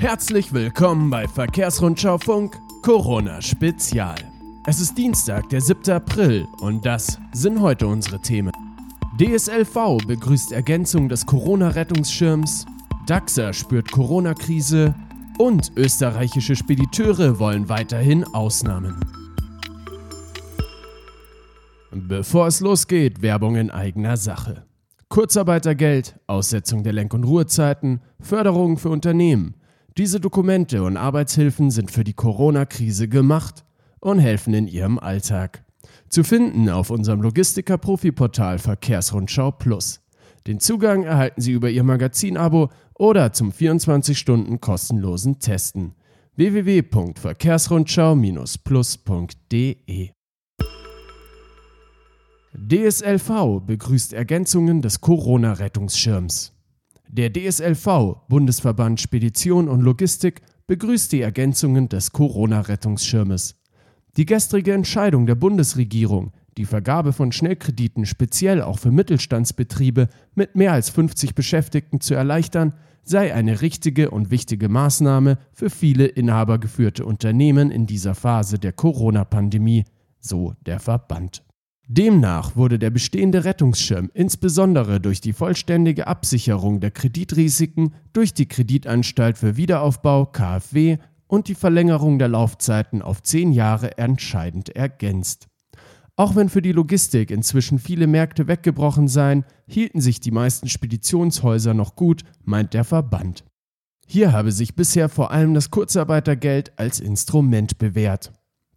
Herzlich willkommen bei Verkehrsrundschau Funk Corona Spezial. Es ist Dienstag, der 7. April und das sind heute unsere Themen. DSLV begrüßt Ergänzung des Corona-Rettungsschirms, DAXA spürt Corona-Krise und österreichische Spediteure wollen weiterhin Ausnahmen. Bevor es losgeht, Werbung in eigener Sache. Kurzarbeitergeld, Aussetzung der Lenk- und Ruhezeiten, Förderung für Unternehmen. Diese Dokumente und Arbeitshilfen sind für die Corona-Krise gemacht und helfen in Ihrem Alltag. Zu finden auf unserem Logistiker-Profi-Portal Verkehrsrundschau Plus. Den Zugang erhalten Sie über Ihr Magazin-Abo oder zum 24 Stunden kostenlosen Testen. www.verkehrsrundschau-plus.de DSLV begrüßt Ergänzungen des Corona-Rettungsschirms. Der DSLV, Bundesverband Spedition und Logistik, begrüßt die Ergänzungen des Corona-Rettungsschirmes. Die gestrige Entscheidung der Bundesregierung, die Vergabe von Schnellkrediten speziell auch für Mittelstandsbetriebe mit mehr als 50 Beschäftigten zu erleichtern, sei eine richtige und wichtige Maßnahme für viele inhabergeführte Unternehmen in dieser Phase der Corona-Pandemie, so der Verband. Demnach wurde der bestehende Rettungsschirm insbesondere durch die vollständige Absicherung der Kreditrisiken durch die Kreditanstalt für Wiederaufbau KfW und die Verlängerung der Laufzeiten auf zehn Jahre entscheidend ergänzt. Auch wenn für die Logistik inzwischen viele Märkte weggebrochen seien, hielten sich die meisten Speditionshäuser noch gut, meint der Verband. Hier habe sich bisher vor allem das Kurzarbeitergeld als Instrument bewährt.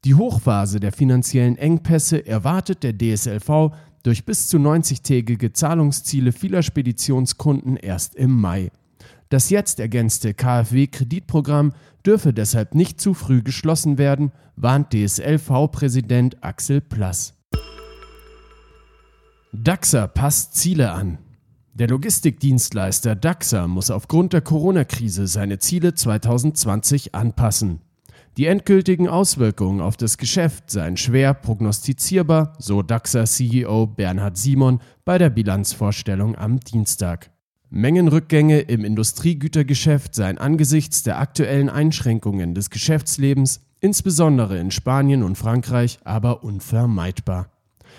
Die Hochphase der finanziellen Engpässe erwartet der DSLV durch bis zu 90-tägige Zahlungsziele vieler Speditionskunden erst im Mai. Das jetzt ergänzte KfW-Kreditprogramm dürfe deshalb nicht zu früh geschlossen werden, warnt DSLV-Präsident Axel Plass. DAXA passt Ziele an. Der Logistikdienstleister DAXA muss aufgrund der Corona-Krise seine Ziele 2020 anpassen. Die endgültigen Auswirkungen auf das Geschäft seien schwer prognostizierbar, so DAXA-CEO Bernhard Simon bei der Bilanzvorstellung am Dienstag. Mengenrückgänge im Industriegütergeschäft seien angesichts der aktuellen Einschränkungen des Geschäftslebens, insbesondere in Spanien und Frankreich, aber unvermeidbar.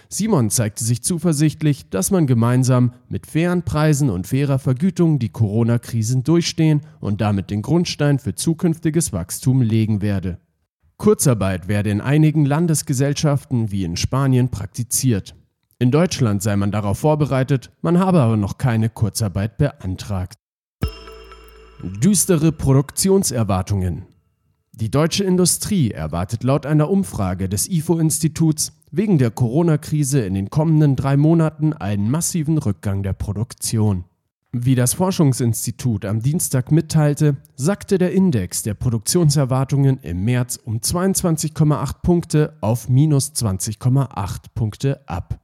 Simon zeigte sich zuversichtlich, dass man gemeinsam mit fairen Preisen und fairer Vergütung die Corona-Krisen durchstehen und damit den Grundstein für zukünftiges Wachstum legen werde. Kurzarbeit werde in einigen Landesgesellschaften wie in Spanien praktiziert. In Deutschland sei man darauf vorbereitet, man habe aber noch keine Kurzarbeit beantragt. Düstere Produktionserwartungen. Die deutsche Industrie erwartet laut einer Umfrage des IFO-Instituts wegen der Corona-Krise in den kommenden drei Monaten einen massiven Rückgang der Produktion. Wie das Forschungsinstitut am Dienstag mitteilte, sackte der Index der Produktionserwartungen im März um 22,8 Punkte auf minus 20,8 Punkte ab.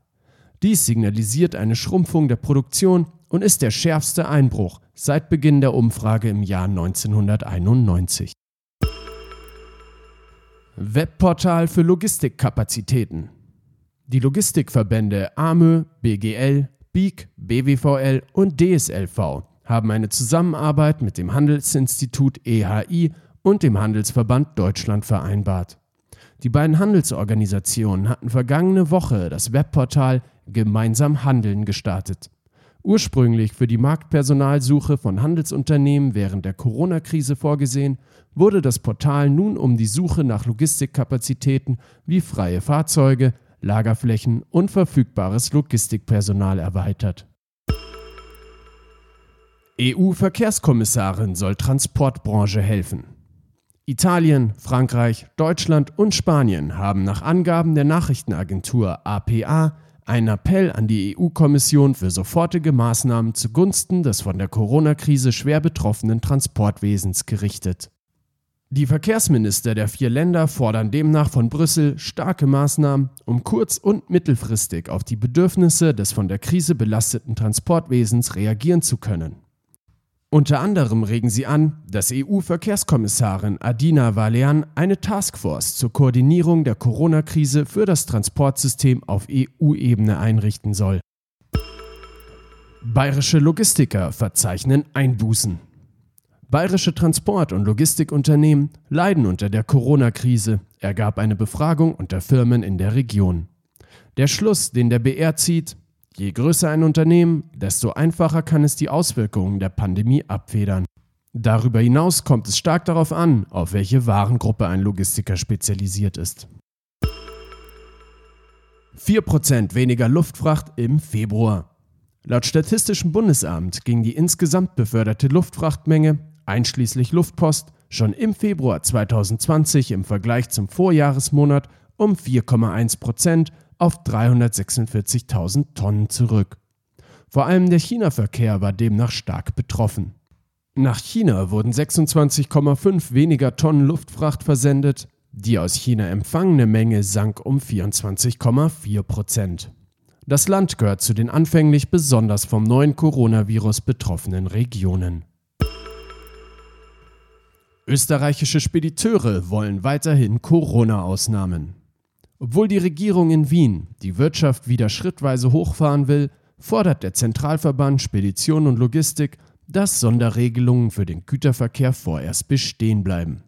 Dies signalisiert eine Schrumpfung der Produktion und ist der schärfste Einbruch seit Beginn der Umfrage im Jahr 1991. Webportal für Logistikkapazitäten. Die Logistikverbände AMÖ, BGL, BIG, BWVL und DSLV haben eine Zusammenarbeit mit dem Handelsinstitut EHI und dem Handelsverband Deutschland vereinbart. Die beiden Handelsorganisationen hatten vergangene Woche das Webportal Gemeinsam Handeln gestartet. Ursprünglich für die Marktpersonalsuche von Handelsunternehmen während der Corona-Krise vorgesehen, wurde das Portal nun um die Suche nach Logistikkapazitäten wie freie Fahrzeuge, Lagerflächen und verfügbares Logistikpersonal erweitert. EU-Verkehrskommissarin soll Transportbranche helfen. Italien, Frankreich, Deutschland und Spanien haben nach Angaben der Nachrichtenagentur APA einen Appell an die EU-Kommission für sofortige Maßnahmen zugunsten des von der Corona-Krise schwer betroffenen Transportwesens gerichtet. Die Verkehrsminister der vier Länder fordern demnach von Brüssel starke Maßnahmen, um kurz- und mittelfristig auf die Bedürfnisse des von der Krise belasteten Transportwesens reagieren zu können. Unter anderem regen sie an, dass EU-Verkehrskommissarin Adina Valean eine Taskforce zur Koordinierung der Corona-Krise für das Transportsystem auf EU-Ebene einrichten soll. Bayerische Logistiker verzeichnen Einbußen. Bayerische Transport- und Logistikunternehmen leiden unter der Corona-Krise, ergab eine Befragung unter Firmen in der Region. Der Schluss, den der BR zieht, je größer ein Unternehmen, desto einfacher kann es die Auswirkungen der Pandemie abfedern. Darüber hinaus kommt es stark darauf an, auf welche Warengruppe ein Logistiker spezialisiert ist. 4% weniger Luftfracht im Februar. Laut Statistischem Bundesamt ging die insgesamt beförderte Luftfrachtmenge einschließlich Luftpost, schon im Februar 2020 im Vergleich zum Vorjahresmonat um 4,1 Prozent auf 346.000 Tonnen zurück. Vor allem der China-Verkehr war demnach stark betroffen. Nach China wurden 26,5 weniger Tonnen Luftfracht versendet, die aus China empfangene Menge sank um 24,4 Prozent. Das Land gehört zu den anfänglich besonders vom neuen Coronavirus betroffenen Regionen. Österreichische Spediteure wollen weiterhin Corona-Ausnahmen. Obwohl die Regierung in Wien die Wirtschaft wieder schrittweise hochfahren will, fordert der Zentralverband Spedition und Logistik, dass Sonderregelungen für den Güterverkehr vorerst bestehen bleiben.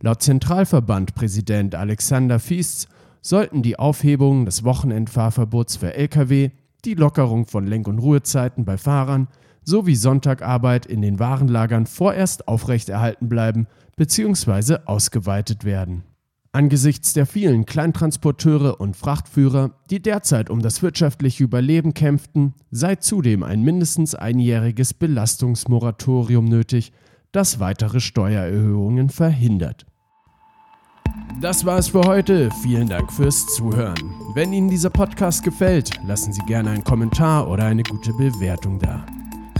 Laut Zentralverband-Präsident Alexander Fies sollten die Aufhebung des Wochenendfahrverbots für Lkw, die Lockerung von Lenk- und Ruhezeiten bei Fahrern sowie Sonntagarbeit in den Warenlagern vorerst aufrechterhalten bleiben bzw. ausgeweitet werden. Angesichts der vielen Kleintransporteure und Frachtführer, die derzeit um das wirtschaftliche Überleben kämpften, sei zudem ein mindestens einjähriges Belastungsmoratorium nötig, das weitere Steuererhöhungen verhindert. Das war es für heute. Vielen Dank fürs Zuhören. Wenn Ihnen dieser Podcast gefällt, lassen Sie gerne einen Kommentar oder eine gute Bewertung da.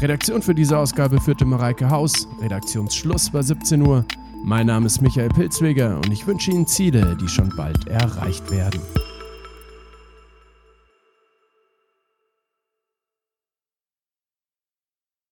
Redaktion für diese Ausgabe führte Mareike Haus. Redaktionsschluss war 17 Uhr. Mein Name ist Michael Pilzweger und ich wünsche Ihnen Ziele, die schon bald erreicht werden.